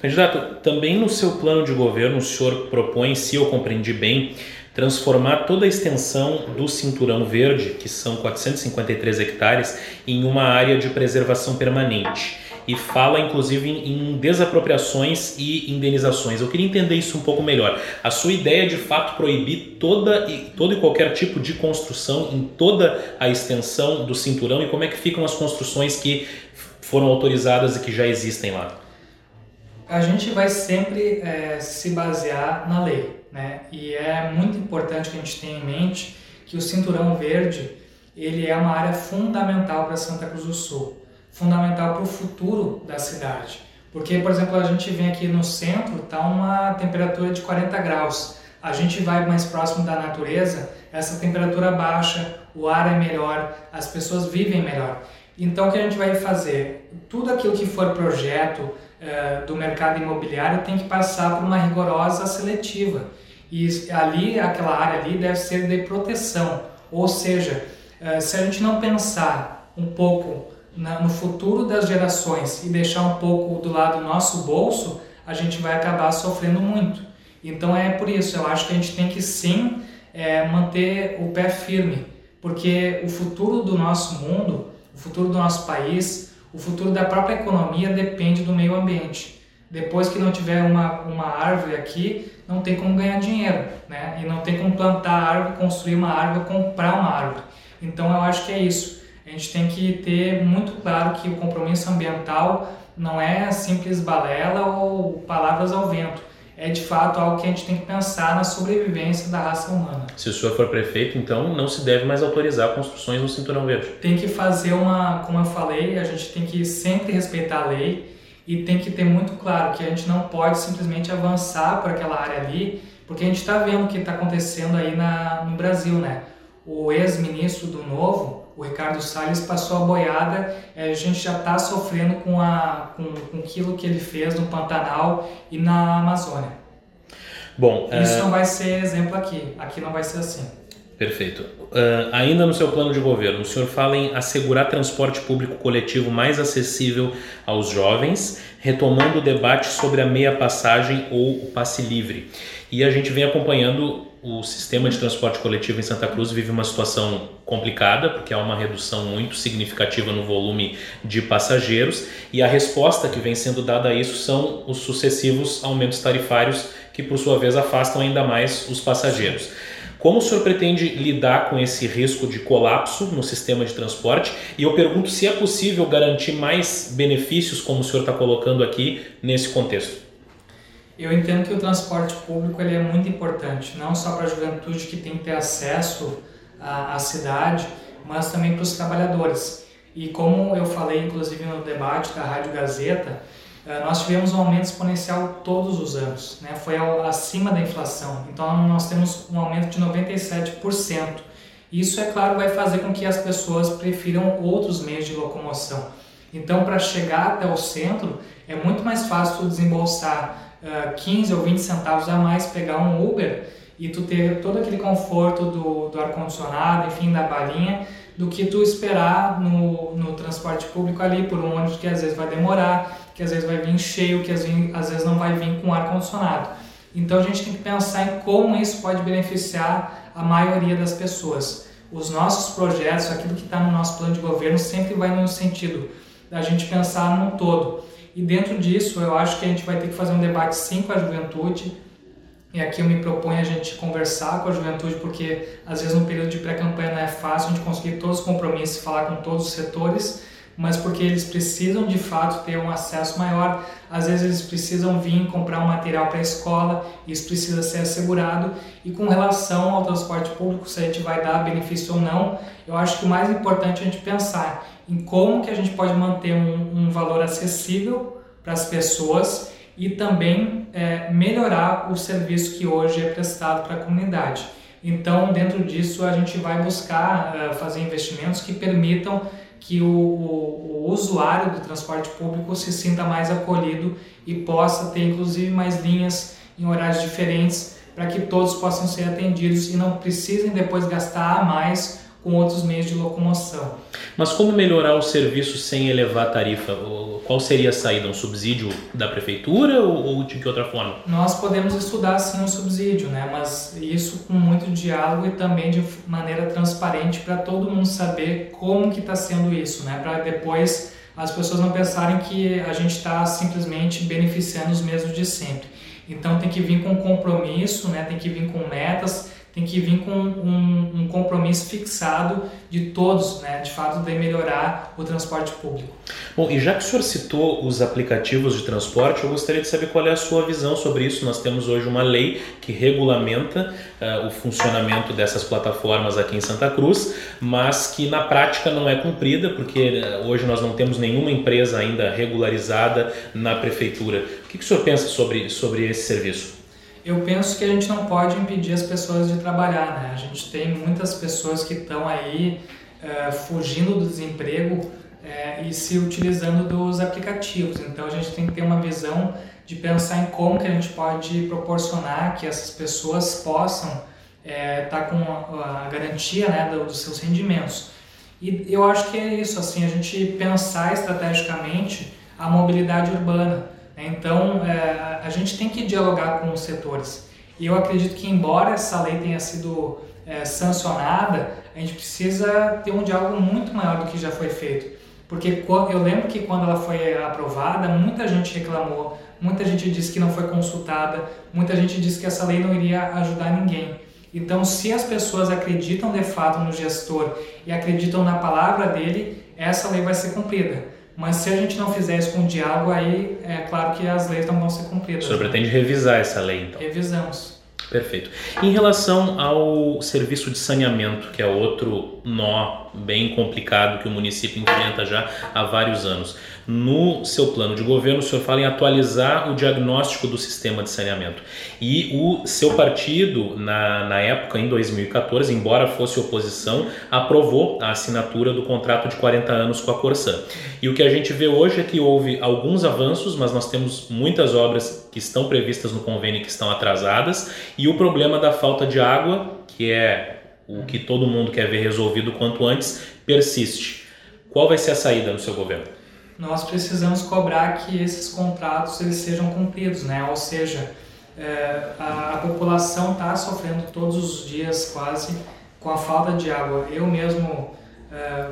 Candidato, também no seu plano de governo o senhor propõe, se eu compreendi bem, transformar toda a extensão do Cinturão Verde, que são 453 hectares, em uma área de preservação permanente e fala inclusive em, em desapropriações e indenizações. Eu queria entender isso um pouco melhor. A sua ideia é de fato proibir toda e, todo e qualquer tipo de construção em toda a extensão do cinturão e como é que ficam as construções que foram autorizadas e que já existem lá? A gente vai sempre é, se basear na lei, né? E é muito importante que a gente tenha em mente que o cinturão verde ele é uma área fundamental para Santa Cruz do Sul fundamental para o futuro da cidade. Porque, por exemplo, a gente vem aqui no centro, está uma temperatura de 40 graus. a gente vai mais próximo da natureza, essa temperatura baixa, o ar é melhor, as pessoas vivem melhor. Então, o que a gente vai fazer? Tudo aquilo que for projeto eh, do mercado imobiliário tem que passar por uma rigorosa seletiva. E ali, aquela área ali deve ser de proteção. Ou seja, eh, se a gente não pensar um pouco no futuro das gerações e deixar um pouco do lado do nosso bolso, a gente vai acabar sofrendo muito. Então é por isso, eu acho que a gente tem que sim é, manter o pé firme, porque o futuro do nosso mundo, o futuro do nosso país, o futuro da própria economia depende do meio ambiente. Depois que não tiver uma, uma árvore aqui, não tem como ganhar dinheiro, né? E não tem como plantar árvore, construir uma árvore, comprar uma árvore. Então eu acho que é isso. A gente tem que ter muito claro que o compromisso ambiental não é simples balela ou palavras ao vento é de fato algo que a gente tem que pensar na sobrevivência da raça humana. Se o senhor for prefeito, então não se deve mais autorizar construções no Cinturão Verde. Tem que fazer uma, como eu falei, a gente tem que sempre respeitar a lei e tem que ter muito claro que a gente não pode simplesmente avançar por aquela área ali, porque a gente está vendo o que está acontecendo aí na, no Brasil, né? O ex-ministro do Novo, o Ricardo Salles passou a boiada, eh, a gente já está sofrendo com, a, com, com aquilo que ele fez no Pantanal e na Amazônia. Bom, Isso uh... não vai ser exemplo aqui, aqui não vai ser assim. Perfeito. Uh, ainda no seu plano de governo, o senhor fala em assegurar transporte público coletivo mais acessível aos jovens, retomando o debate sobre a meia passagem ou o passe livre. E a gente vem acompanhando o sistema de transporte coletivo em Santa Cruz vive uma situação complicada, porque há uma redução muito significativa no volume de passageiros, e a resposta que vem sendo dada a isso são os sucessivos aumentos tarifários, que por sua vez afastam ainda mais os passageiros. Como o senhor pretende lidar com esse risco de colapso no sistema de transporte? E eu pergunto se é possível garantir mais benefícios, como o senhor está colocando aqui, nesse contexto. Eu entendo que o transporte público ele é muito importante, não só para a juventude que tem que ter acesso à, à cidade, mas também para os trabalhadores. E como eu falei, inclusive, no debate da Rádio Gazeta, eh, nós tivemos um aumento exponencial todos os anos, né? foi acima da inflação. Então, nós temos um aumento de 97%. Isso, é claro, vai fazer com que as pessoas prefiram outros meios de locomoção. Então, para chegar até o centro, é muito mais fácil desembolsar 15 ah, ou 20 centavos a mais pegar um Uber e tu ter todo aquele conforto do, do ar-condicionado, enfim, da balinha, do que tu esperar no, no transporte público ali por um ônibus que às vezes vai demorar, que às vezes vai vir cheio, que às vezes, às vezes não vai vir com ar-condicionado. Então a gente tem que pensar em como isso pode beneficiar a maioria das pessoas. Os nossos projetos, aquilo que está no nosso plano de governo, sempre vai no sentido da gente pensar no todo. E dentro disso, eu acho que a gente vai ter que fazer um debate sim com a juventude. E aqui eu me proponho a gente conversar com a juventude, porque às vezes no período de pré-campanha não é fácil a gente conseguir todos os compromissos falar com todos os setores, mas porque eles precisam de fato ter um acesso maior. Às vezes eles precisam vir comprar um material para a escola, isso precisa ser assegurado. E com relação ao transporte público, se a gente vai dar benefício ou não, eu acho que o mais importante é a gente pensar em como que a gente pode manter um, um valor acessível para as pessoas e também é, melhorar o serviço que hoje é prestado para a comunidade. Então, dentro disso, a gente vai buscar uh, fazer investimentos que permitam que o, o, o, usuário do transporte público se sinta mais acolhido e possa ter, inclusive, mais linhas em horários diferentes para que todos possam ser atendidos e não precisem depois gastar a mais com outros meios de locomoção. Mas como melhorar o serviço sem elevar a tarifa? Qual seria a saída? Um subsídio da prefeitura ou de que outra forma? Nós podemos estudar sim um subsídio, né? mas isso com muito diálogo e também de maneira transparente para todo mundo saber como que está sendo isso, né? para depois as pessoas não pensarem que a gente está simplesmente beneficiando os mesmos de sempre. Então tem que vir com compromisso, né? tem que vir com metas, tem que vir com um, um, compromisso fixado de todos, né, de fato, de melhorar o transporte público. Bom, e já que o senhor citou os aplicativos de transporte, eu gostaria de saber qual é a sua visão sobre isso. Nós temos hoje uma lei que regulamenta uh, o funcionamento dessas plataformas aqui em Santa Cruz, mas que na prática não é cumprida, porque uh, hoje nós não temos nenhuma empresa ainda regularizada na prefeitura. O que, que o senhor pensa sobre, sobre esse serviço? Eu penso que a gente não pode impedir as pessoas de trabalhar, né? A gente tem muitas pessoas que estão aí uh, fugindo do desemprego uh, e se utilizando dos aplicativos. Então a gente tem que ter uma visão de pensar em como que a gente pode proporcionar que essas pessoas possam estar é, tá com a, a garantia né, dos seus rendimentos. E eu acho que é isso, assim, a gente pensar estrategicamente a mobilidade urbana. Né? Então, é, a gente tem que dialogar com os setores. E eu acredito que, embora essa lei tenha sido é, sancionada, a gente precisa ter um diálogo muito maior do que já foi feito. Porque eu lembro que quando ela foi aprovada, muita gente reclamou, muita gente disse que não foi consultada, muita gente disse que essa lei não iria ajudar ninguém. Então, se as pessoas acreditam de fato no gestor e acreditam na palavra dele, essa lei vai ser cumprida. Mas se a gente não fizer isso com diálogo, aí é claro que as leis não vão ser cumpridas. O senhor pretende revisar essa lei, então? Revisamos. Perfeito. Em relação ao serviço de saneamento, que é outro nó bem complicado que o município enfrenta já há vários anos. No seu plano de governo, o senhor fala em atualizar o diagnóstico do sistema de saneamento. E o seu partido, na, na época, em 2014, embora fosse oposição, aprovou a assinatura do contrato de 40 anos com a Corsã. E o que a gente vê hoje é que houve alguns avanços, mas nós temos muitas obras que estão previstas no convênio que estão atrasadas, e o problema da falta de água, que é o que todo mundo quer ver resolvido quanto antes, persiste. Qual vai ser a saída no seu governo? Nós precisamos cobrar que esses contratos eles sejam cumpridos, né? Ou seja, é, a, a, população está sofrendo todos os dias quase com a falta de água. Eu mesmo, é,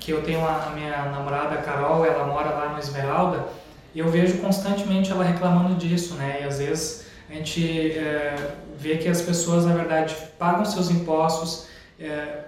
que eu tenho a, a minha namorada Carol, ela mora lá no Esmeralda, eu vejo constantemente ela reclamando disso, né? E às vezes a gente é, vê que as pessoas, na verdade, pagam seus impostos, é,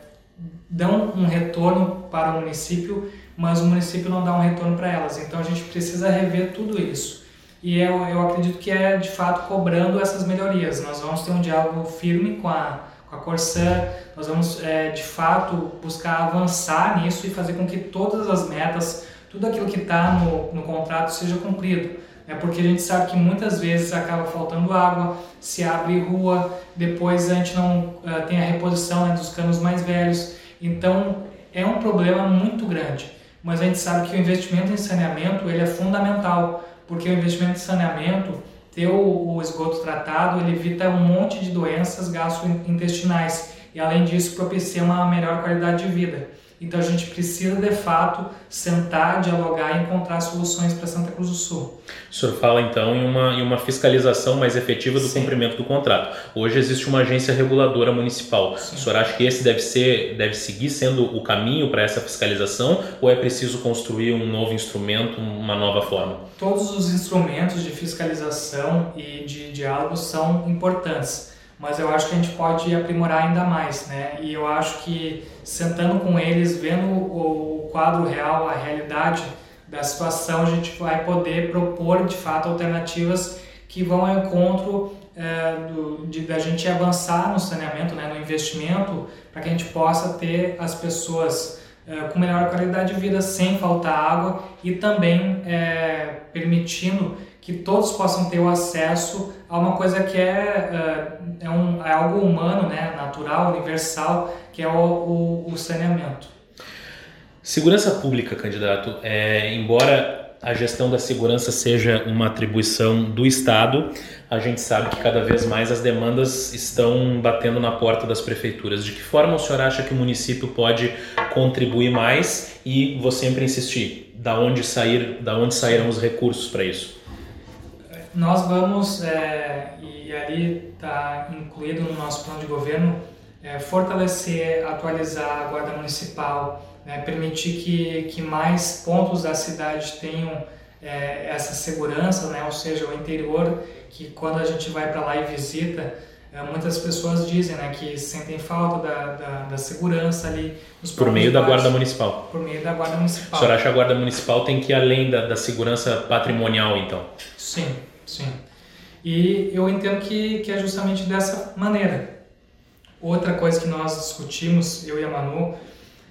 dão um retorno para o município, mas o município não dá um retorno para elas. Então a gente precisa rever tudo isso. E eu, eu acredito que é de fato cobrando essas melhorias. Nós vamos ter um diálogo firme com a, com a Corsã, nós vamos é, de fato buscar avançar nisso e fazer com que todas as metas, tudo aquilo que está no, no contrato seja cumprido. É porque a gente sabe que muitas vezes acaba faltando água, se abre rua, depois a gente não uh, tem a reposição né, dos canos mais velhos. Então é um problema muito grande mas a gente sabe que o investimento em saneamento ele é fundamental, porque o investimento em saneamento, ter o, o esgoto tratado, ele evita um monte de doenças gastrointestinais e além disso propicia uma melhor qualidade de vida. Então a gente precisa de fato sentar, dialogar e encontrar soluções para Santa Cruz do Sul. O senhor fala então em uma, em uma fiscalização mais efetiva do Sim. cumprimento do contrato. Hoje existe uma agência reguladora municipal. Sim. O senhor acha que esse deve ser, deve seguir sendo o caminho para essa fiscalização ou é preciso construir um novo instrumento, uma nova forma? Todos os instrumentos de fiscalização e de diálogo são importantes mas eu acho que a gente pode aprimorar ainda mais, né? E eu acho que sentando com eles, vendo o, quadro real, a realidade da situação, a gente vai poder propor de fato alternativas que vão ao encontro é, do, de, da gente avançar no saneamento, né, no investimento, para que a gente possa ter as pessoas é, com melhor qualidade de vida sem faltar água e também é, permitindo que todos possam ter o acesso a uma coisa que é, é, é, um, é algo humano, né, natural, universal, que é o, o, o saneamento. Segurança pública, candidato, é, embora a gestão da segurança seja uma atribuição do Estado, a gente sabe que cada vez mais as demandas estão batendo na porta das prefeituras. De que forma o senhor acha que o município pode contribuir mais e vou sempre insistir, da onde sair, da onde sairão os recursos para isso? Nós vamos, é, e ali está incluído no nosso plano de governo, é, fortalecer, atualizar a Guarda Municipal, né, permitir que, que mais pontos da cidade tenham é, essa segurança, né, ou seja, o interior, que quando a gente vai para lá e visita, é, muitas pessoas dizem né, que sentem falta da, da, da segurança ali. por meio da Guarda Municipal. Por meio da Guarda Municipal. O senhor acha que a Guarda Municipal tem que ir além da, da segurança patrimonial, então? Sim, Sim. E eu entendo que, que é justamente dessa maneira. Outra coisa que nós discutimos, eu e a Manu,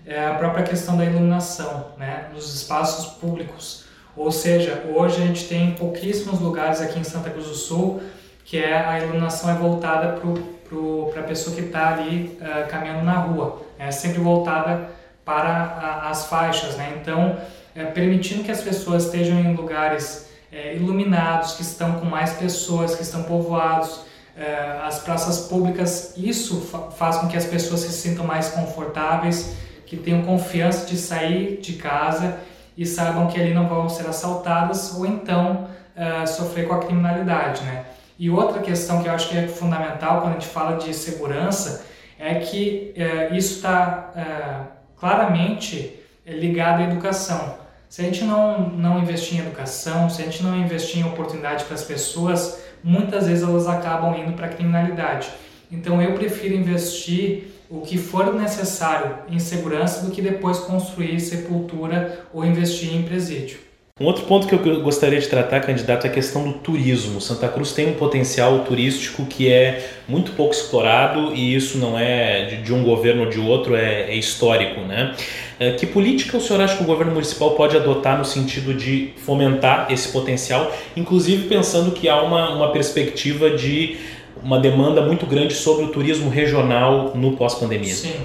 é a própria questão da iluminação né, nos espaços públicos. Ou seja, hoje a gente tem pouquíssimos lugares aqui em Santa Cruz do Sul que é a iluminação é voltada para a pessoa que está ali uh, caminhando na rua, é sempre voltada para a, as faixas, né? Então, é, permitindo que as pessoas estejam em lugares é, iluminados, que estão com mais pessoas, que estão povoados, é, as praças públicas, isso fa faz com que as pessoas se sintam mais confortáveis, que tenham confiança de sair de casa e saibam que ali não vão ser assaltadas ou então uh, sofrer com a criminalidade, né? E outra questão que eu acho que é fundamental quando a gente fala de segurança é que uh, isso está uh, claramente ligado à educação. Se a gente não, não investir em educação, se a gente não investir em oportunidade para as pessoas, muitas vezes elas acabam indo para a criminalidade. Então eu prefiro investir o que for necessário em segurança do que depois construir sepultura ou investir em presídio. Um outro ponto que eu gostaria de tratar, candidato, é a questão do turismo. Santa Cruz tem um potencial turístico que é muito pouco explorado e isso não é de, um governo ou de outro, é, é histórico. Né? É, que política o senhor acha que o governo municipal pode adotar no sentido de fomentar esse potencial, inclusive pensando que há uma, uma perspectiva de uma demanda muito grande sobre o turismo regional no pós-pandemia? Sim.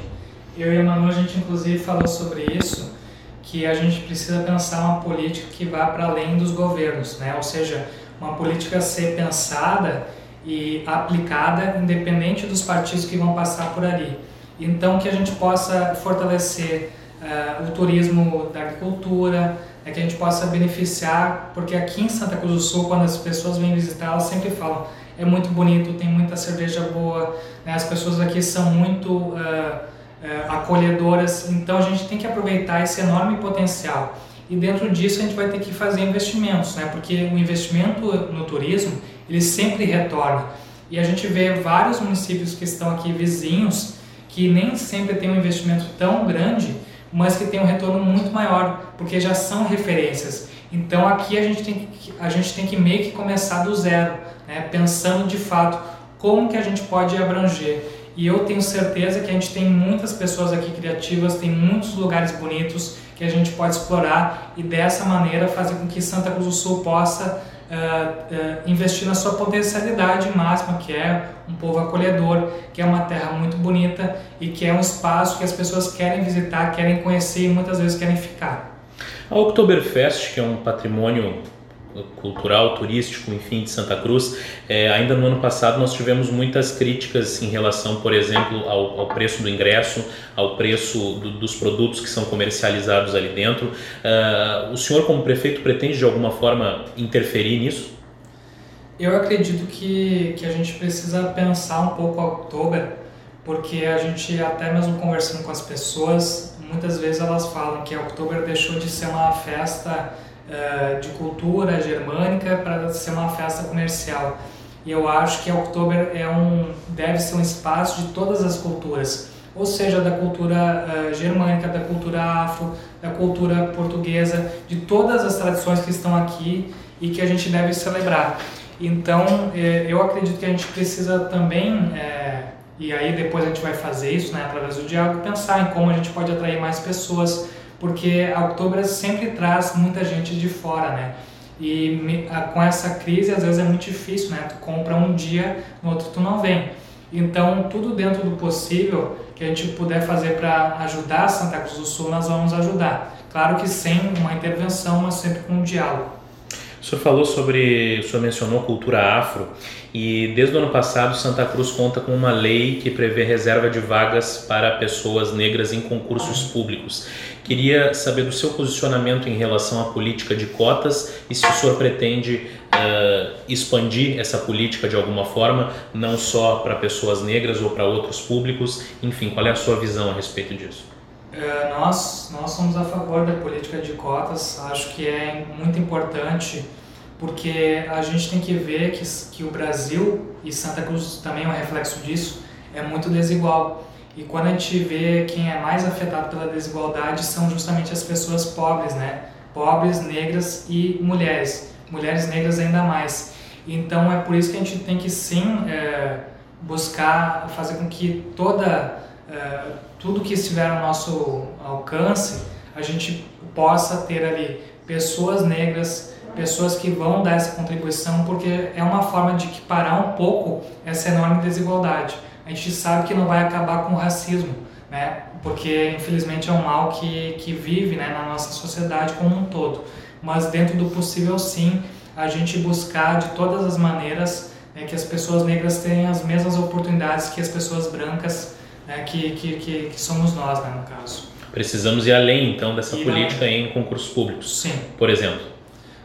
Eu e a Manu, a gente inclusive falou sobre isso que a gente precisa pensar uma política que vá para além dos governos, né? ou seja, uma política ser pensada e aplicada independente dos partidos que vão passar por ali. Então, que a gente possa fortalecer uh, o turismo da agricultura, né? que a gente possa beneficiar, porque aqui em Santa Cruz do Sul, quando as pessoas vêm visitar, elas sempre falam é muito bonito, tem muita cerveja boa, né? as pessoas aqui são muito... Uh, é, acolhedoras. Então a gente tem que aproveitar esse enorme potencial. E dentro disso a gente vai ter que fazer investimentos, né? porque o investimento no turismo ele sempre retorna. E a gente vê vários municípios que estão aqui vizinhos que nem sempre tem um investimento tão grande, mas que tem um retorno muito maior, porque já são referências. Então aqui a gente tem que, a gente tem que meio que começar do zero, né? pensando de fato como que a gente pode abranger. E eu tenho certeza que a gente tem muitas pessoas aqui criativas, tem muitos lugares bonitos que a gente pode explorar e dessa maneira fazer com que Santa Cruz do Sul possa uh, investir na sua potencialidade máxima, que é um povo acolhedor, que é uma terra muito bonita e que é um espaço que as pessoas querem visitar, querem conhecer e muitas vezes querem ficar. A Oktoberfest, que é um patrimônio cultural, turístico, enfim, de Santa Cruz. É, ainda no ano passado nós tivemos muitas críticas em relação, por exemplo, ao, ao preço do ingresso, ao preço do, dos produtos que são comercializados ali dentro. Uh, o senhor, como prefeito, pretende de alguma forma interferir nisso? Eu acredito que, que a gente precisa pensar um pouco a outubro, porque a gente, até mesmo conversando com as pessoas, muitas vezes elas falam que outubro deixou de ser uma festa uh, de cultura germânica para ser uma festa comercial. E eu acho que Oktober é um, deve ser um espaço de todas as culturas, ou seja, da cultura uh, germânica, da cultura afro, da cultura portuguesa, de todas as tradições que estão aqui e que a gente deve celebrar. Então, eh, eu acredito que a gente precisa também, eh, e aí depois a gente vai fazer isso né, através do diálogo, pensar em como a gente pode atrair mais pessoas porque a Outubro sempre traz muita gente de fora, né? E me, a, com essa crise, às vezes é muito difícil, né? Tu compra um dia, no outro tu não vem. Então, tudo dentro do possível que a gente puder fazer para ajudar Santa Cruz do Sul, nós vamos ajudar. Claro que sem uma intervenção, mas sempre com um diálogo. O senhor falou sobre, o senhor mencionou cultura afro e desde o ano passado Santa Cruz conta com uma lei que prevê reserva de vagas para pessoas negras em concursos públicos. Queria saber do seu posicionamento em relação à política de cotas e se o senhor pretende uh, expandir essa política de alguma forma, não só para pessoas negras ou para outros públicos. Enfim, qual é a sua visão a respeito disso? É, nós, nós somos a favor da política de cotas, acho que é muito importante porque a gente tem que ver que, que o Brasil, e Santa Cruz também é um reflexo disso, é muito desigual. E quando a gente vê quem é mais afetado pela desigualdade são justamente as pessoas pobres, né? Pobres, negras e mulheres. Mulheres negras ainda mais. Então é por isso que a gente tem que sim é, buscar fazer com que toda é, tudo que estiver ao nosso alcance, a gente possa ter ali pessoas negras pessoas que vão dar essa contribuição, porque é uma forma de parar um pouco essa enorme desigualdade. A gente sabe que não vai acabar com o racismo, né? porque infelizmente é um mal que, que vive né, na nossa sociedade como um todo. Mas dentro do possível, sim, a gente buscar de todas as maneiras né, que as pessoas negras tenham as mesmas oportunidades que as pessoas brancas, né, que, que, que, que, somos nós, né, no caso. Precisamos ir além, então, dessa ir política além. em concursos públicos, Sim. por exemplo.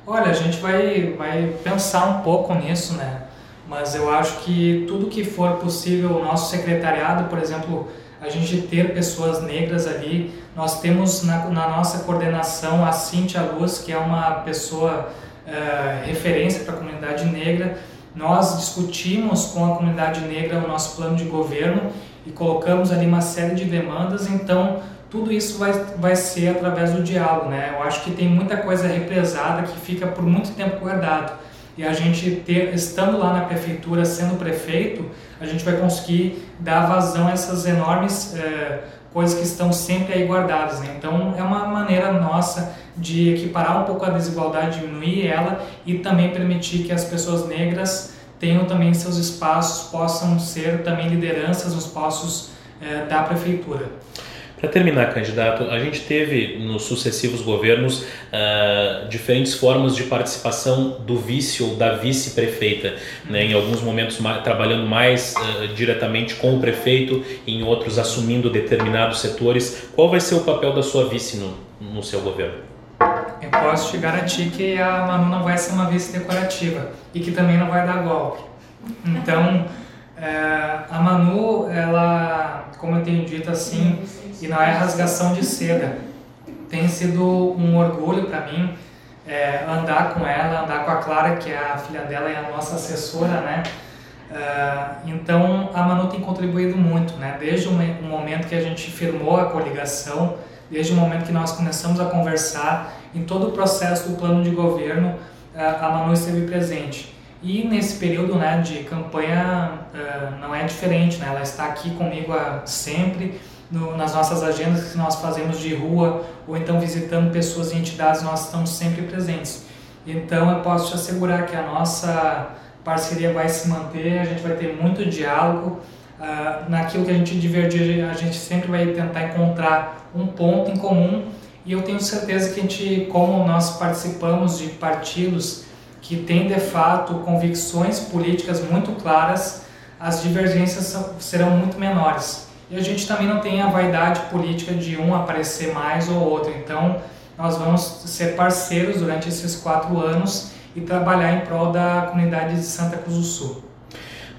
Olha, a gente vai, vai pensar um pouco nisso, né? Mas eu acho que tudo que for possível, o nosso secretariado, por exemplo, a gente ter pessoas negras ali. Nós temos na, na nossa coordenação a Cintia Luz, que é uma pessoa uh, referência para a comunidade negra. Nós discutimos com a comunidade negra o nosso plano de governo e colocamos ali uma série de demandas, então tudo isso vai, vai ser através do diálogo, né? Eu acho que tem muita coisa represada que fica por muito tempo guardado. E a gente, ter, estando lá na prefeitura, sendo prefeito, a gente vai conseguir dar vazão a essas enormes é, coisas que estão sempre aí guardadas. Né? Então, é uma maneira nossa de equiparar um pouco a desigualdade, diminuir ela e também permitir que as pessoas negras tenham também seus espaços, possam ser também lideranças nos postos é, da prefeitura. Para terminar, candidato, a gente teve nos sucessivos governos uh, diferentes formas de participação do vice ou da vice-prefeita, né? em alguns momentos trabalhando mais uh, diretamente com o prefeito, em outros assumindo determinados setores. Qual vai ser o papel da sua vice no, no seu governo? Eu posso te garantir que a Manu não vai ser uma vice decorativa e que também não vai dar golpe. Então, é, a Manu, ela, como eu tenho dito assim, e não é rasgação de seda. Tem sido um orgulho para mim é, andar com ela, andar com a Clara, que é a filha dela e a nossa assessora, né? Uh, então a Manu tem contribuído muito, né? Desde o momento que a gente firmou a coligação, desde o momento que nós começamos a conversar, em todo o processo do plano de governo, uh, a Manu esteve presente. E nesse período né, de campanha uh, não é diferente, né? ela está aqui comigo sempre, no, nas nossas agendas que nós fazemos de rua ou então visitando pessoas e entidades, nós estamos sempre presentes. Então eu posso te assegurar que a nossa parceria vai se manter, a gente vai ter muito diálogo. Uh, naquilo que a gente diverge, a gente sempre vai tentar encontrar um ponto em comum e eu tenho certeza que a gente, como nós participamos de partidos que têm de fato convicções políticas muito claras, as divergências serão muito menores. E a gente também não tem a vaidade política de um aparecer mais ou outro. Então, nós vamos ser parceiros durante esses quatro anos e trabalhar em prol da comunidade de Santa Cruz do Sul.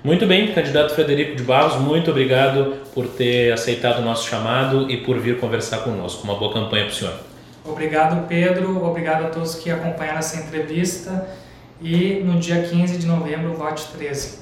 Muito bem, candidato Frederico de Barros, muito obrigado por ter aceitado o nosso chamado e por vir conversar conosco. Uma boa campanha para o senhor. Obrigado, Pedro. Obrigado a todos que acompanharam essa entrevista. E no dia 15 de novembro, vote 13.